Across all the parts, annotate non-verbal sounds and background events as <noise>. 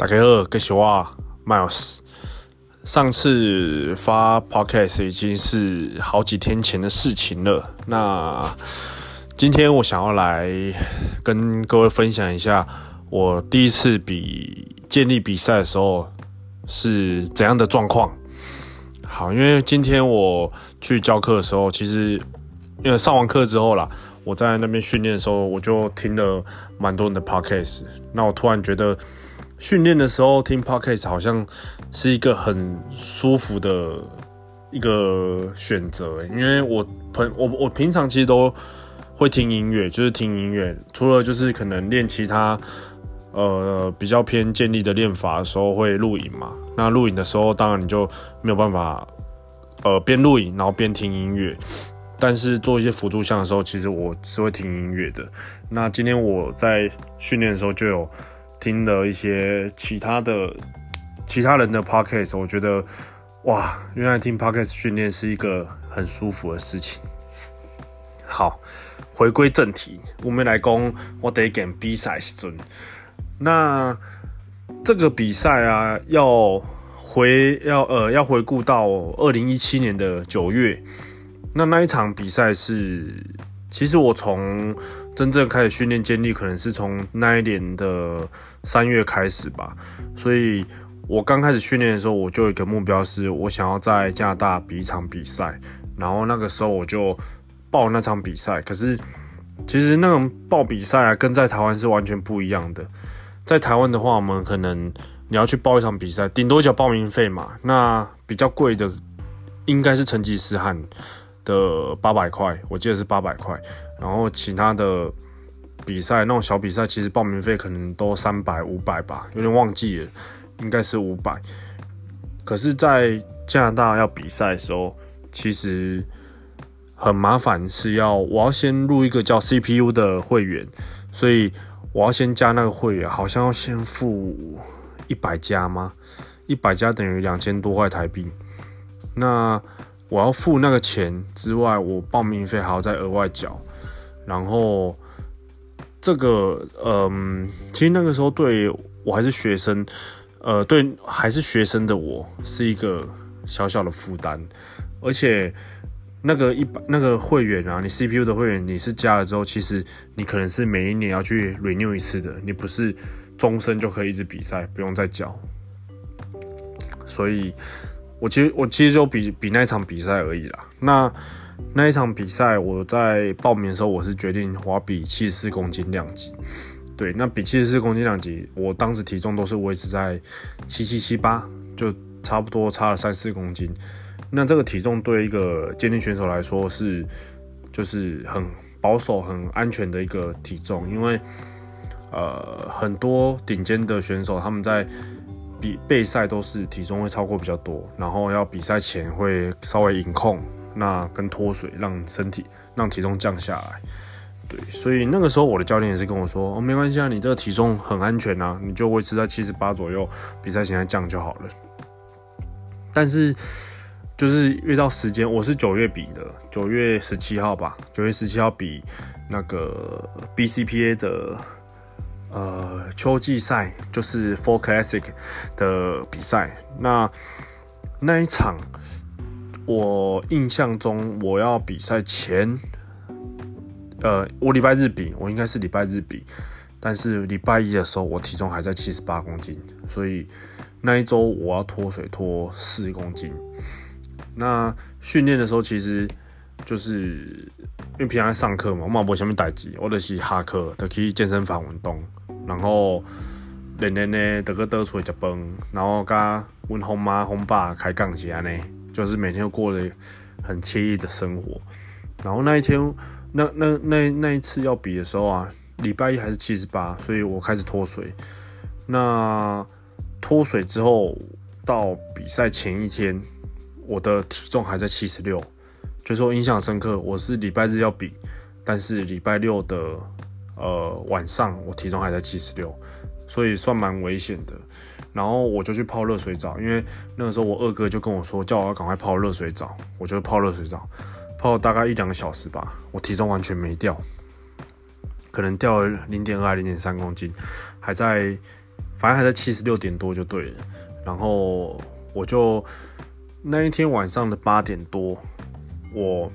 大家好，我是我 Miles。上次发 Podcast 已经是好几天前的事情了。那今天我想要来跟各位分享一下，我第一次比建立比赛的时候是怎样的状况。好，因为今天我去教课的时候，其实因为上完课之后啦，我在那边训练的时候，我就听了蛮多人的 Podcast。那我突然觉得。训练的时候听 Podcast 好像是一个很舒服的一个选择，因为我平我我平常其实都会听音乐，就是听音乐，除了就是可能练其他呃比较偏建立的练法的时候会录影嘛，那录影的时候当然你就没有办法呃边录影然后边听音乐，但是做一些辅助项的时候，其实我是会听音乐的。那今天我在训练的时候就有。听了一些其他的其他人的 podcast，我觉得哇，原来听 podcast 训练是一个很舒服的事情。好，回归正题，我们来讲我得讲比赛时阵。那这个比赛啊，要回要呃要回顾到二零一七年的九月，那那一场比赛是。其实我从真正开始训练健力，可能是从那一年的三月开始吧。所以我刚开始训练的时候，我就有一个目标，是我想要在加拿大比一场比赛。然后那个时候我就报那场比赛。可是其实那种报比赛啊，跟在台湾是完全不一样的。在台湾的话，我们可能你要去报一场比赛，顶多交报名费嘛。那比较贵的应该是成吉思汗。的八百块，我记得是八百块。然后其他的比赛，那种小比赛，其实报名费可能都三百、五百吧，有点忘记了，应该是五百。可是，在加拿大要比赛的时候，其实很麻烦，是要我要先入一个叫 CPU 的会员，所以我要先加那个会员，好像要先付一百加吗？一百加等于两千多块台币。那我要付那个钱之外，我报名费还要再额外缴。然后这个，嗯，其实那个时候对我还是学生，呃，对还是学生的我是一个小小的负担。而且那个一般那个会员啊，你 CPU 的会员你是加了之后，其实你可能是每一年要去 renew 一次的，你不是终身就可以一直比赛，不用再缴。所以。我其实我其实就比比那场比赛而已啦。那那一场比赛，我在报名的时候，我是决定我比七十四公斤量级。对，那比七十四公斤量级，我当时体重都是维持在七七七八，就差不多差了三四公斤。那这个体重对一个健力选手来说是就是很保守、很安全的一个体重，因为呃很多顶尖的选手他们在。比备赛都是体重会超过比较多，然后要比赛前会稍微饮控，那跟脱水让身体让体重降下来。对，所以那个时候我的教练也是跟我说，哦，没关系啊，你这个体重很安全啊，你就维持在七十八左右，比赛前再降就好了。但是就是遇到时间，我是九月比的，九月十七号吧，九月十七号比那个 BCPA 的。呃，秋季赛就是 Four Classic 的比赛。那那一场，我印象中我要比赛前，呃，我礼拜日比，我应该是礼拜日比，但是礼拜一的时候我体重还在七十八公斤，所以那一周我要脱水脱四公斤。那训练的时候其实就是因为平常在上课嘛，我嘛无啥物代志，我就是下课就去健身房运动。然后练练呢，得个得出来食饭，然后跟阮后妈、后爸开杠起来呢，就是每天过得很惬意的生活。然后那一天，那那那那一次要比的时候啊，礼拜一还是七十八，所以我开始脱水。那脱水之后到比赛前一天，我的体重还在七十六，就是我印象深刻。我是礼拜日要比，但是礼拜六的。呃，晚上我体重还在七十六，所以算蛮危险的。然后我就去泡热水澡，因为那个时候我二哥就跟我说，叫我要赶快泡热水澡。我就泡热水澡，泡了大概一两个小时吧，我体重完全没掉，可能掉了零点二、零点三公斤，还在反正还在七十六点多就对了。然后我就那一天晚上的八点多，我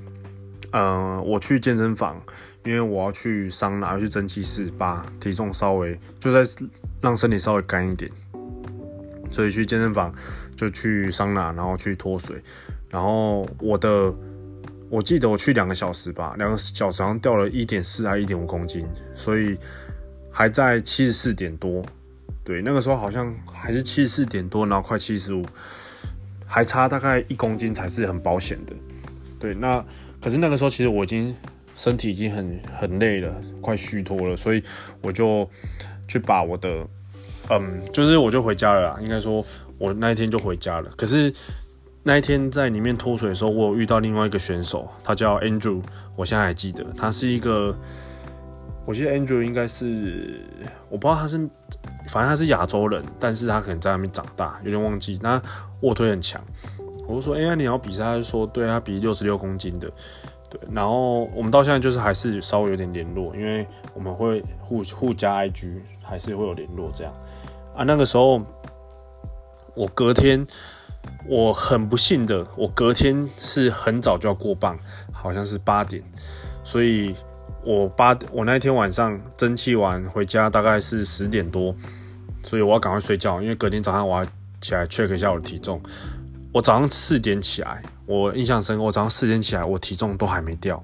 呃我去健身房，因为我要去桑拿，要去蒸汽室，把体重稍微就在让身体稍微干一点，所以去健身房就去桑拿，然后去脱水，然后我的。我记得我去两个小时吧，两个小时好像掉了一点四还一点五公斤，所以还在七十四点多。对，那个时候好像还是七十四点多，然后快七十五，还差大概一公斤才是很保险的。对，那可是那个时候其实我已经身体已经很很累了，快虚脱了，所以我就去把我的，嗯，就是我就回家了啦。应该说我那一天就回家了。可是。那一天在里面脱水的时候，我有遇到另外一个选手，他叫 Andrew，我现在还记得，他是一个，我记得 Andrew 应该是，我不知道他是，反正他是亚洲人，但是他可能在那边长大，有点忘记。那卧推很强，我就说，哎、欸、呀，你要比赛？他就说，对，他比六十六公斤的，然后我们到现在就是还是稍微有点联络，因为我们会互互加 IG，还是会有联络这样。啊，那个时候我隔天。我很不幸的，我隔天是很早就要过磅，好像是八点，所以我八我那天晚上蒸汽完回家大概是十点多，所以我要赶快睡觉，因为隔天早上我要起来 check 一下我的体重。我早上四点起来，我印象深刻，我早上四点起来，我体重都还没掉。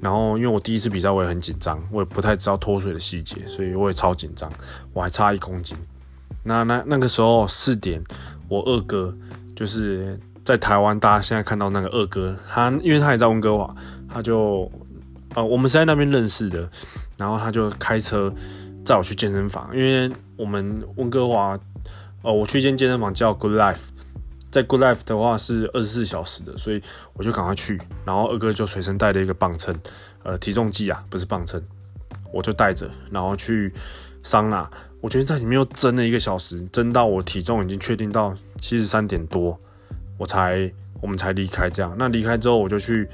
然后因为我第一次比赛，我也很紧张，我也不太知道脱水的细节，所以我也超紧张，我还差一公斤。那那那个时候四点，我二哥。就是在台湾，大家现在看到那个二哥，他因为他也在温哥华，他就呃，我们是在那边认识的，然后他就开车载我去健身房，因为我们温哥华，呃，我去一间健身房叫 Good Life，在 Good Life 的话是二十四小时的，所以我就赶快去，然后二哥就随身带了一个磅秤，呃，体重计啊，不是磅秤，我就带着，然后去桑拿。我觉得在里面又蒸了一个小时，蒸到我体重已经确定到七十三点多，我才我们才离开。这样，那离开之后我就去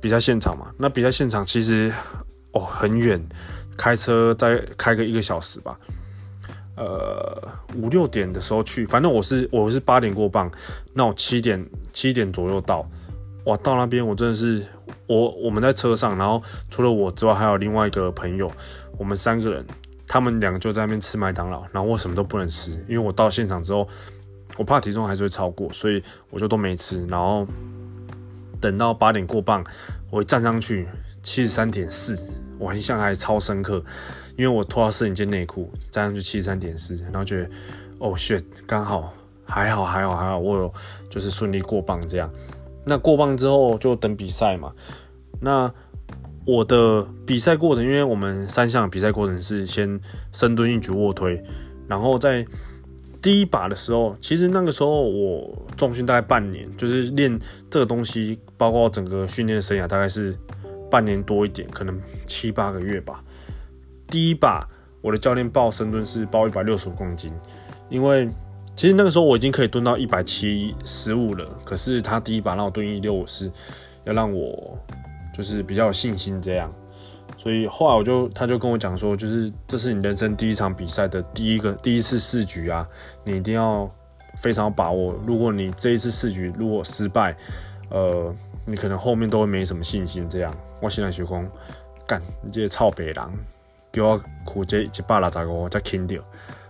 比赛现场嘛。那比赛现场其实哦很远，开车再开个一个小时吧。呃，五六点的时候去，反正我是我是八点过磅，那我七点七点左右到。哇，到那边我真的是我我们在车上，然后除了我之外还有另外一个朋友，我们三个人。他们两个就在那边吃麦当劳，然后我什么都不能吃，因为我到现场之后，我怕体重还是会超过，所以我就都没吃。然后等到八点过磅，我一站上去七十三点四，我印象还超深刻，因为我脱到摄影间内裤，站上去七十三点四，然后觉得哦 shit，刚好还好还好还好，我有就是顺利过磅这样。那过磅之后就等比赛嘛，那。我的比赛过程，因为我们三项比赛过程是先深蹲、硬举、卧推，然后在第一把的时候，其实那个时候我重训大概半年，就是练这个东西，包括整个训练生涯大概是半年多一点，可能七八个月吧。第一把我的教练报深蹲是报一百六十五公斤，因为其实那个时候我已经可以蹲到一百七十五了，可是他第一把让我蹲一六五是要让我。就是比较有信心这样，所以后来我就他就跟我讲说，就是这是你人生第一场比赛的第一个第一次试举啊，你一定要非常把握。如果你这一次试举如果失败，呃，你可能后面都会没什么信心。这样，我现在学工干，你这些臭北狼，给我苦这一百六十五再轻掉，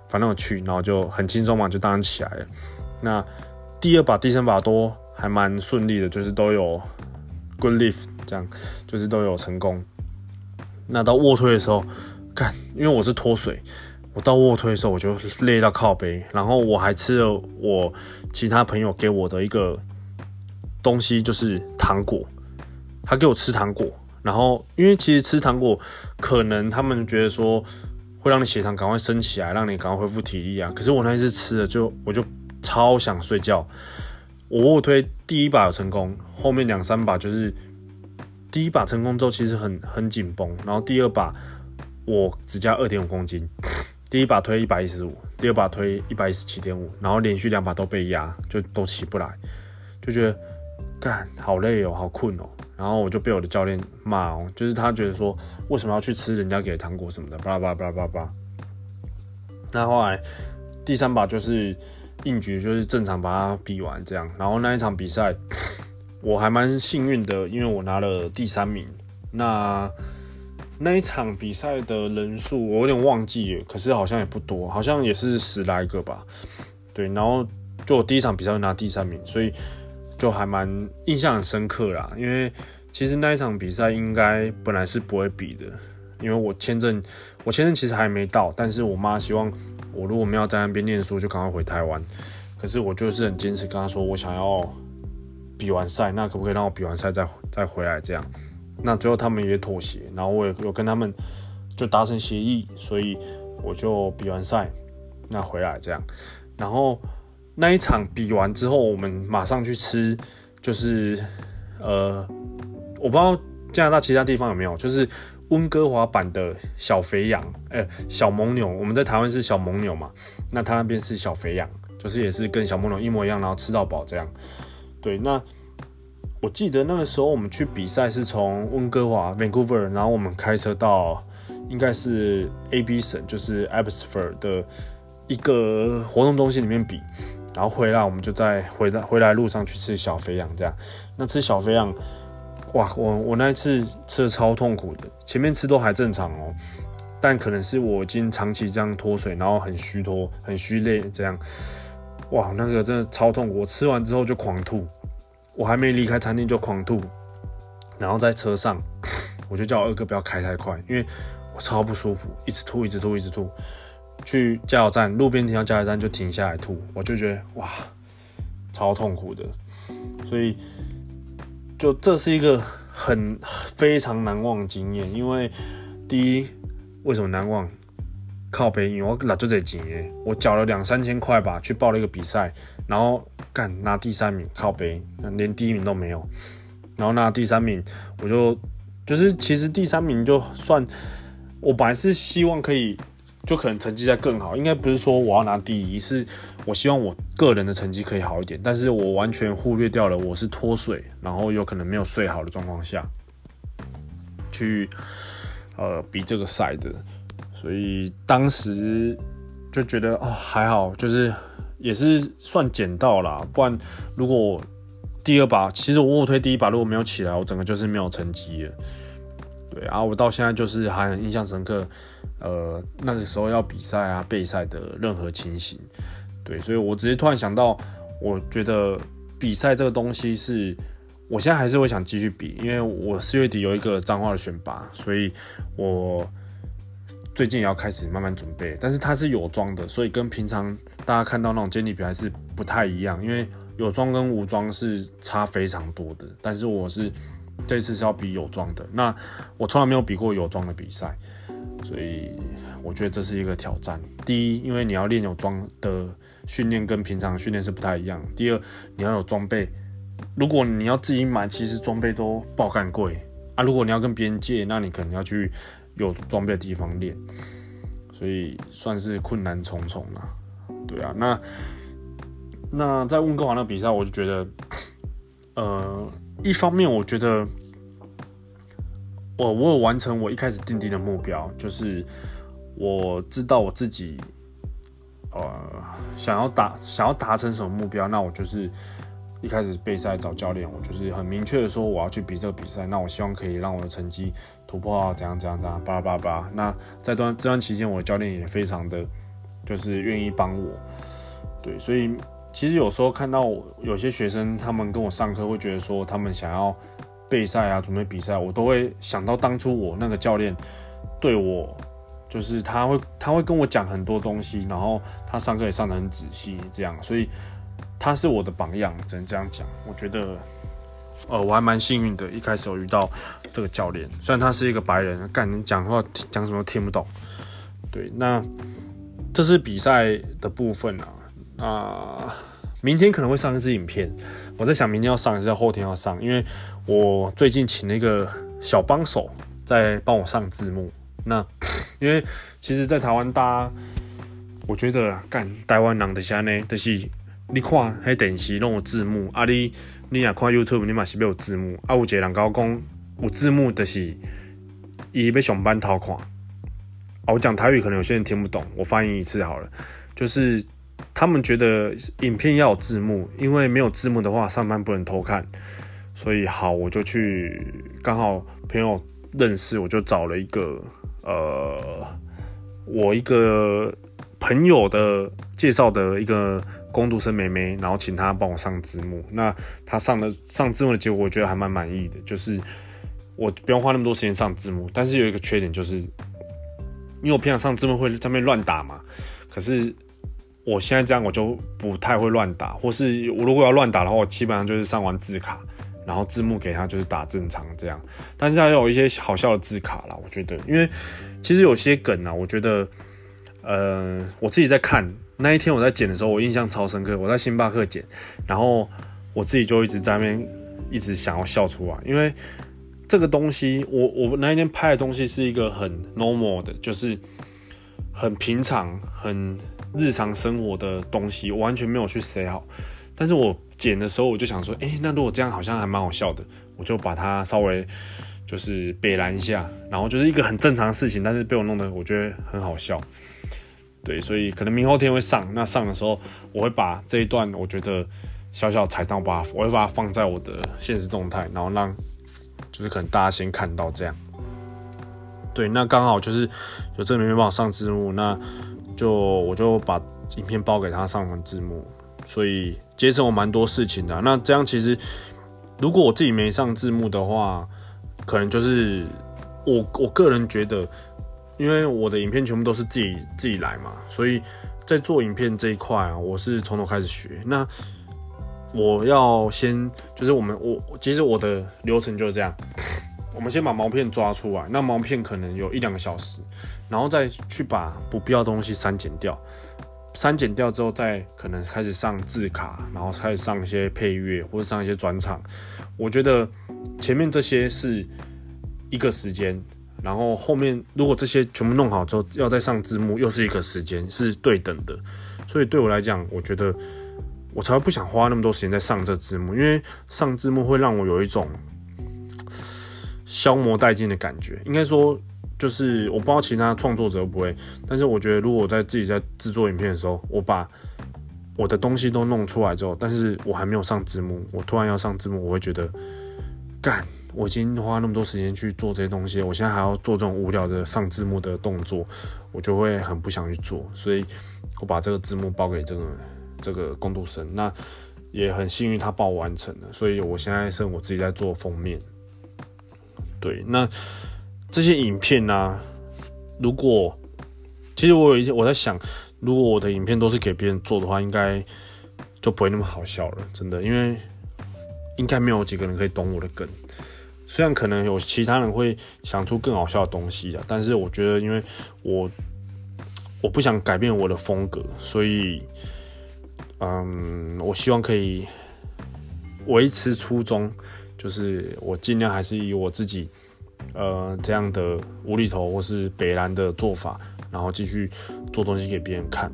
反正我去，然后就很轻松嘛，就当然起来了。那第二把、第三把都还蛮顺利的，就是都有 good lift。这样就是都有成功。那到卧推的时候，看，因为我是脱水，我到卧推的时候我就累到靠背，然后我还吃了我其他朋友给我的一个东西，就是糖果。他给我吃糖果，然后因为其实吃糖果可能他们觉得说会让你血糖赶快升起来，让你赶快恢复体力啊。可是我那一次吃了就我就超想睡觉。我卧推第一把有成功，后面两三把就是。第一把成功之后，其实很很紧绷，然后第二把我只加二点五公斤，第一把推一百一十五，第二把推一百一十七点五，然后连续两把都被压，就都起不来，就觉得干好累哦，好困哦，然后我就被我的教练骂哦，就是他觉得说为什么要去吃人家给的糖果什么的，巴拉巴拉巴拉巴拉，那后来第三把就是硬局，就是正常把它比完这样。然后那一场比赛我还蛮幸运的，因为我拿了第三名。那那一场比赛的人数我有点忘记，可是好像也不多，好像也是十来个吧。对，然后就第一场比赛拿第三名，所以就还蛮印象很深刻啦。因为其实那一场比赛应该本来是不会比的，因为我签证我签证其实还没到，但是我妈希望我如果没有在那边念书，就赶快回台湾。可是我就是很坚持跟她说，我想要比完赛，那可不可以让我比完赛再再回来这样？那最后他们也妥协，然后我也有跟他们就达成协议，所以我就比完赛，那回来这样。然后那一场比完之后，我们马上去吃，就是呃，我不知道加拿大其他地方有没有，就是温哥华版的小肥羊，哎、小蒙牛。我们在台湾是小蒙牛嘛，那他那边是小肥羊，就是也是跟小蒙牛一模一样，然后吃到饱这样。对，那。我记得那个时候我们去比赛是从温哥华 Vancouver，然后我们开车到应该是 AB 省，就是 Abbotsford 的一个活动中心里面比，然后回来我们就在回来回来路上去吃小肥羊这样。那吃小肥羊，哇，我我那一次吃的超痛苦的，前面吃都还正常哦，但可能是我已经长期这样脱水，然后很虚脱、很虚累这样，哇，那个真的超痛苦，我吃完之后就狂吐。我还没离开餐厅就狂吐，然后在车上，<laughs> 我就叫我二哥不要开太快，因为我超不舒服，一直吐，一直吐，一直吐。去加油站，路边停到加油站就停下来吐，我就觉得哇，超痛苦的。所以，就这是一个很非常难忘的经验。因为第一，为什么难忘？靠背，因为我拿就这钱，我缴了两三千块吧，去报了一个比赛，然后干拿第三名，靠背，连第一名都没有，然后拿第三名，我就就是其实第三名就算，我本来是希望可以，就可能成绩再更好，应该不是说我要拿第一，是我希望我个人的成绩可以好一点，但是我完全忽略掉了我是脱水，然后有可能没有睡好的状况下，去呃比这个赛的。所以当时就觉得哦还好，就是也是算捡到啦。不然如果第二把，其实我卧推第一把如果没有起来，我整个就是没有成绩了。对啊，我到现在就是还很印象深刻，呃，那个时候要比赛啊备赛的任何情形。对，所以我直接突然想到，我觉得比赛这个东西是，我现在还是会想继续比，因为我四月底有一个彰化的选拔，所以我。最近也要开始慢慢准备，但是它是有装的，所以跟平常大家看到那种接力比还是不太一样，因为有装跟无装是差非常多的。但是我是这次是要比有装的，那我从来没有比过有装的比赛，所以我觉得这是一个挑战。第一，因为你要练有装的训练跟平常训练是不太一样；第二，你要有装备，如果你要自己买，其实装备都爆干贵啊。如果你要跟别人借，那你可能要去。有装备的地方练，所以算是困难重重啦。对啊，那那在温哥华那比赛，我就觉得，呃，一方面我觉得我我有完成我一开始定定的目标，就是我知道我自己呃想要达想要达成什么目标，那我就是。一开始备赛找教练，我就是很明确的说我要去比这个比赛，那我希望可以让我的成绩突破啊，怎样怎样怎样，叭叭叭。那在段这段期间，我的教练也非常的，就是愿意帮我。对，所以其实有时候看到有些学生他们跟我上课，会觉得说他们想要备赛啊，准备比赛，我都会想到当初我那个教练对我，就是他会他会跟我讲很多东西，然后他上课也上得很仔细，这样，所以。他是我的榜样，只能这样讲。我觉得，呃，我还蛮幸运的，一开始有遇到这个教练。虽然他是一个白人，干讲话讲什么都听不懂。对，那这是比赛的部分啊。那、呃、明天可能会上一支影片，我在想明天要上还是后天要上？因为我最近请那个小帮手在帮我上字幕。那 <sniffs> 因为其实，在台湾，大家我觉得干台湾人的下呢，就是。你看迄电视拢有字幕，啊你你若看 YouTube，你嘛是要有字幕。啊有一个人甲我讲，有字幕就是伊要上班偷看。我讲台语可能有些人听不懂，我翻译一次好了。就是他们觉得影片要有字幕，因为没有字幕的话，上班不能偷看。所以好，我就去刚好朋友认识，我就找了一个呃，我一个朋友的介绍的一个工读生妹妹，然后请她帮我上字幕。那她上的上字幕的结果，我觉得还蛮满意的，就是我不用花那么多时间上字幕。但是有一个缺点就是。因为我平常上字幕会在那边乱打嘛，可是我现在这样我就不太会乱打，或是我如果要乱打的话，我基本上就是上完字卡，然后字幕给他就是打正常这样。但是还有一些好笑的字卡啦，我觉得，因为其实有些梗啊，我觉得，呃，我自己在看那一天我在剪的时候，我印象超深刻。我在星巴克剪，然后我自己就一直在那边一直想要笑出来，因为。这个东西，我我那一天拍的东西是一个很 normal 的，就是很平常、很日常生活的东西，我完全没有去塞好。但是我剪的时候，我就想说，哎，那如果这样好像还蛮好笑的，我就把它稍微就是北拦一下，然后就是一个很正常的事情，但是被我弄得我觉得很好笑。对，所以可能明后天会上，那上的时候我会把这一段我觉得小小彩蛋，把我会把它放在我的现实动态，然后让。就是可能大家先看到这样，对，那刚好就是有这个妹妹帮我上字幕，那就我就把影片包给他上完字幕，所以节省我蛮多事情的。那这样其实如果我自己没上字幕的话，可能就是我我个人觉得，因为我的影片全部都是自己自己来嘛，所以在做影片这一块啊，我是从头开始学。那我要先，就是我们我其实我的流程就是这样，我们先把毛片抓出来，那毛片可能有一两个小时，然后再去把不必要东西删减掉，删减掉之后再可能开始上字卡，然后开始上一些配乐或者上一些转场。我觉得前面这些是一个时间，然后后面如果这些全部弄好之后，要再上字幕又是一个时间，是对等的。所以对我来讲，我觉得。我才会不想花那么多时间在上这字幕，因为上字幕会让我有一种消磨殆尽的感觉。应该说，就是我不知道其他创作者会不会，但是我觉得如果我在自己在制作影片的时候，我把我的东西都弄出来之后，但是我还没有上字幕，我突然要上字幕，我会觉得，干，我已经花那么多时间去做这些东西，我现在还要做这种无聊的上字幕的动作，我就会很不想去做，所以我把这个字幕包给这个。这个工读生，那也很幸运，他帮我完成了，所以我现在剩我自己在做封面。对，那这些影片呢、啊？如果其实我有一天我在想，如果我的影片都是给别人做的话，应该就不会那么好笑了，真的，因为应该没有几个人可以懂我的梗。虽然可能有其他人会想出更好笑的东西的，但是我觉得，因为我我不想改变我的风格，所以。嗯，我希望可以维持初衷，就是我尽量还是以我自己呃这样的无厘头或是北兰的做法，然后继续做东西给别人看。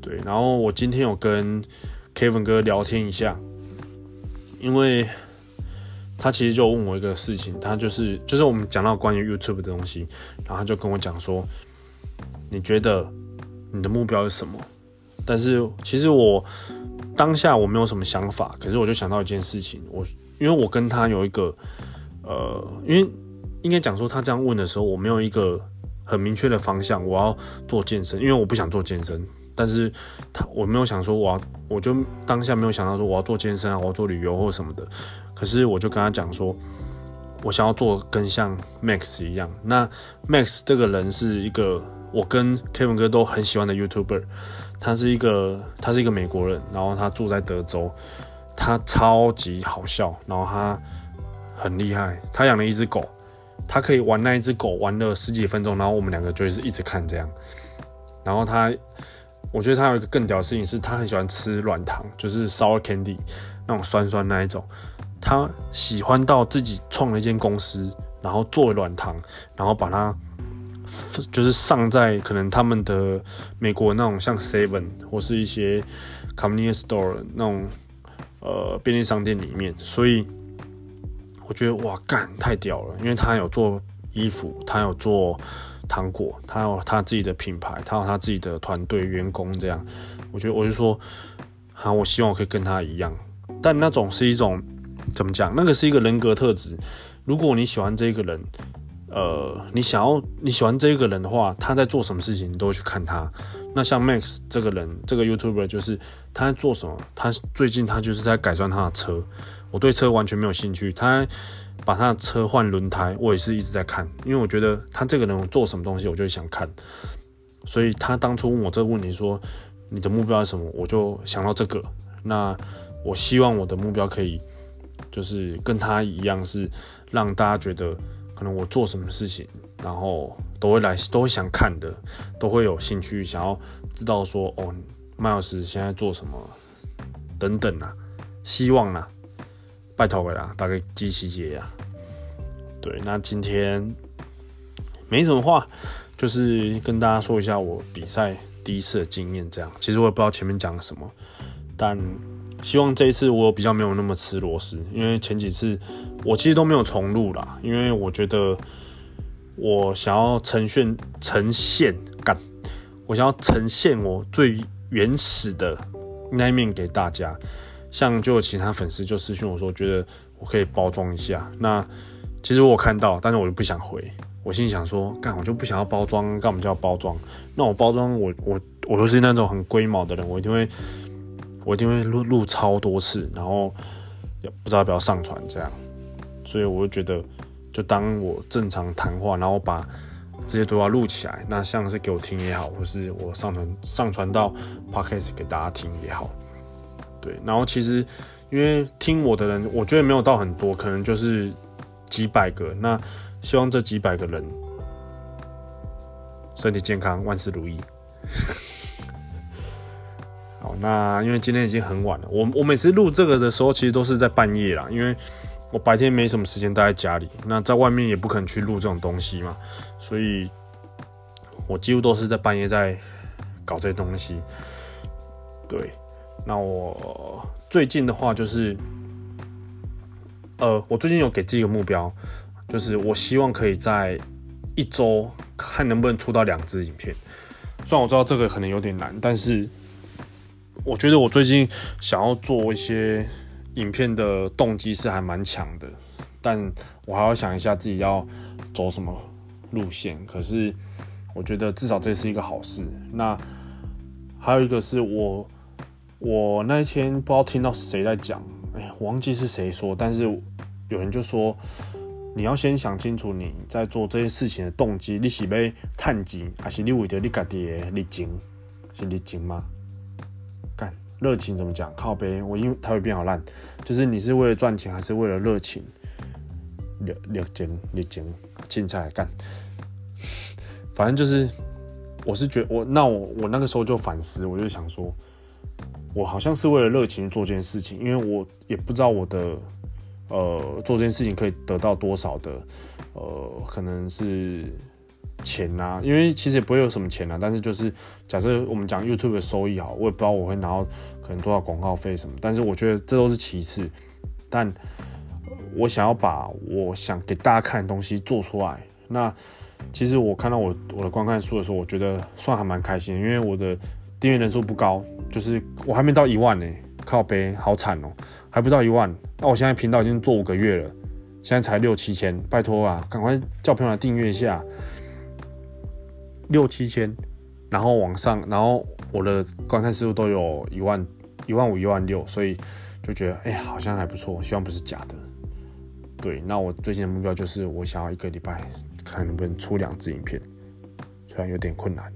对，然后我今天有跟 Kevin 哥聊天一下，因为他其实就问我一个事情，他就是就是我们讲到关于 YouTube 的东西，然后他就跟我讲说，你觉得你的目标是什么？但是其实我当下我没有什么想法，可是我就想到一件事情，我因为我跟他有一个呃，因为应该讲说他这样问的时候，我没有一个很明确的方向，我要做健身，因为我不想做健身。但是他我没有想说我要，我就当下没有想到说我要做健身啊，我要做旅游或什么的。可是我就跟他讲说，我想要做跟像 Max 一样。那 Max 这个人是一个我跟 Kevin 哥都很喜欢的 YouTuber。他是一个，他是一个美国人，然后他住在德州，他超级好笑，然后他很厉害，他养了一只狗，他可以玩那一只狗玩了十几分钟，然后我们两个就是一直看这样，然后他，我觉得他有一个更屌的事情是，他很喜欢吃软糖，就是 sour candy 那种酸酸那一种，他喜欢到自己创了一间公司，然后做软糖，然后把它。就是上在可能他们的美国那种像 Seven 或是一些 Convenience Store 那种呃便利商店里面，所以我觉得哇干太屌了，因为他有做衣服，他有做糖果，他有他自己的品牌，他有他自己的团队员工，这样，我觉得我就说，好，我希望我可以跟他一样，但那种是一种怎么讲？那个是一个人格特质。如果你喜欢这个人，呃，你想要你喜欢这个人的话，他在做什么事情，你都会去看他。那像 Max 这个人，这个 YouTuber 就是他在做什么？他最近他就是在改装他的车。我对车完全没有兴趣。他把他的车换轮胎，我也是一直在看，因为我觉得他这个人做什么东西，我就想看。所以他当初问我这个问题说：“你的目标是什么？”我就想到这个。那我希望我的目标可以就是跟他一样，是让大家觉得可能我做什么事情，然后都会来，都会想看的，都会有兴趣想要知道说：“哦，麦老师现在做什么？”等等啊，希望啊。拜托了啦，大概机器节呀。对，那今天没什么话，就是跟大家说一下我比赛第一次的经验。这样，其实我也不知道前面讲了什么，但希望这一次我比较没有那么吃螺丝，因为前几次我其实都没有重录啦，因为我觉得我想要呈现呈现感，我想要呈现我最原始的那一面给大家。像就有其他粉丝就私信我说，觉得我可以包装一下。那其实我看到，但是我就不想回。我心里想说，干我就不想要包装，干嘛叫包装？那我包装，我我我都是那种很龟毛的人，我一定会我一定会录录超多次，然后也不知道要不要上传这样。所以我就觉得，就当我正常谈话，然后把这些对话录起来，那像是给我听也好，或是我上传上传到 Podcast 给大家听也好。对，然后其实因为听我的人，我觉得没有到很多，可能就是几百个。那希望这几百个人身体健康，万事如意。好，那因为今天已经很晚了，我我每次录这个的时候，其实都是在半夜啦，因为我白天没什么时间待在家里，那在外面也不可能去录这种东西嘛，所以我几乎都是在半夜在搞这些东西。对。那我最近的话就是，呃，我最近有给自己一个目标，就是我希望可以在一周看能不能出到两支影片。虽然我知道这个可能有点难，但是我觉得我最近想要做一些影片的动机是还蛮强的，但我还要想一下自己要走什么路线。可是我觉得至少这是一个好事。那还有一个是我。我那一天不知道听到谁在讲，哎呀，忘记是谁说，但是有人就说，你要先想清楚你在做这些事情的动机，你是要赚钱，还是你为了你自己的热情？是热情吗？热情怎么讲？靠北，我因为它会变好烂，就是你是为了赚钱，还是为了热情？热热情，热情，青菜干，反正就是，我是觉我那我我那个时候就反思，我就想说。我好像是为了热情做这件事情，因为我也不知道我的呃做这件事情可以得到多少的呃可能是钱呐、因为其实也不会有什么钱呐、但是就是假设我们讲 YouTube 的收益好，我也不知道我会拿到可能多少广告费什么，但是我觉得这都是其次，但我想要把我想给大家看的东西做出来，那其实我看到我我的观看数的时候，我觉得算还蛮开心，因为我的。订阅人数不高，就是我还没到一万呢，靠北好惨哦，还不到一万。那我现在频道已经做五个月了，现在才六七千，拜托啊，赶快叫朋友来订阅一下，六七千，然后往上，然后我的观看次数都有一万、一万五、一万六，所以就觉得哎、欸，好像还不错，希望不是假的。对，那我最近的目标就是我想要一个礼拜看能不能出两支影片，虽然有点困难。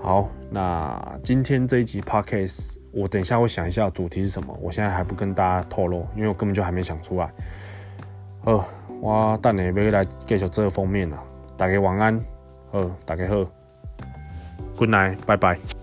好，那今天这一集 podcast，我等一下会想一下主题是什么，我现在还不跟大家透露，因为我根本就还没想出来。好，我等下要来继续做封面了，大家晚安，好，大家好，Good night，拜拜。